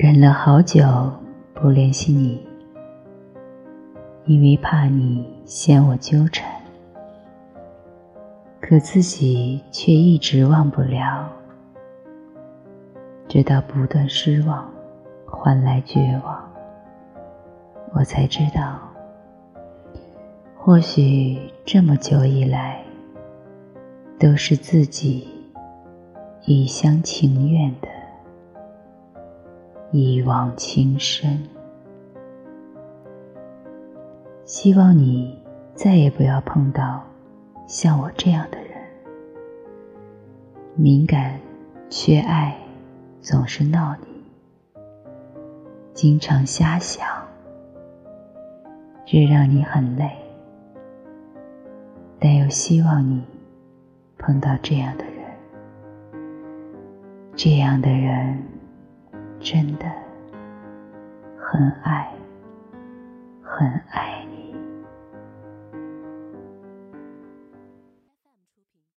忍了好久不联系你，因为怕你嫌我纠缠，可自己却一直忘不了，直到不断失望换来绝望，我才知道，或许这么久以来，都是自己一厢情愿的。一往情深，希望你再也不要碰到像我这样的人。敏感、缺爱，总是闹你，经常瞎想，这让你很累。但又希望你碰到这样的人，这样的人。真的很爱，很爱。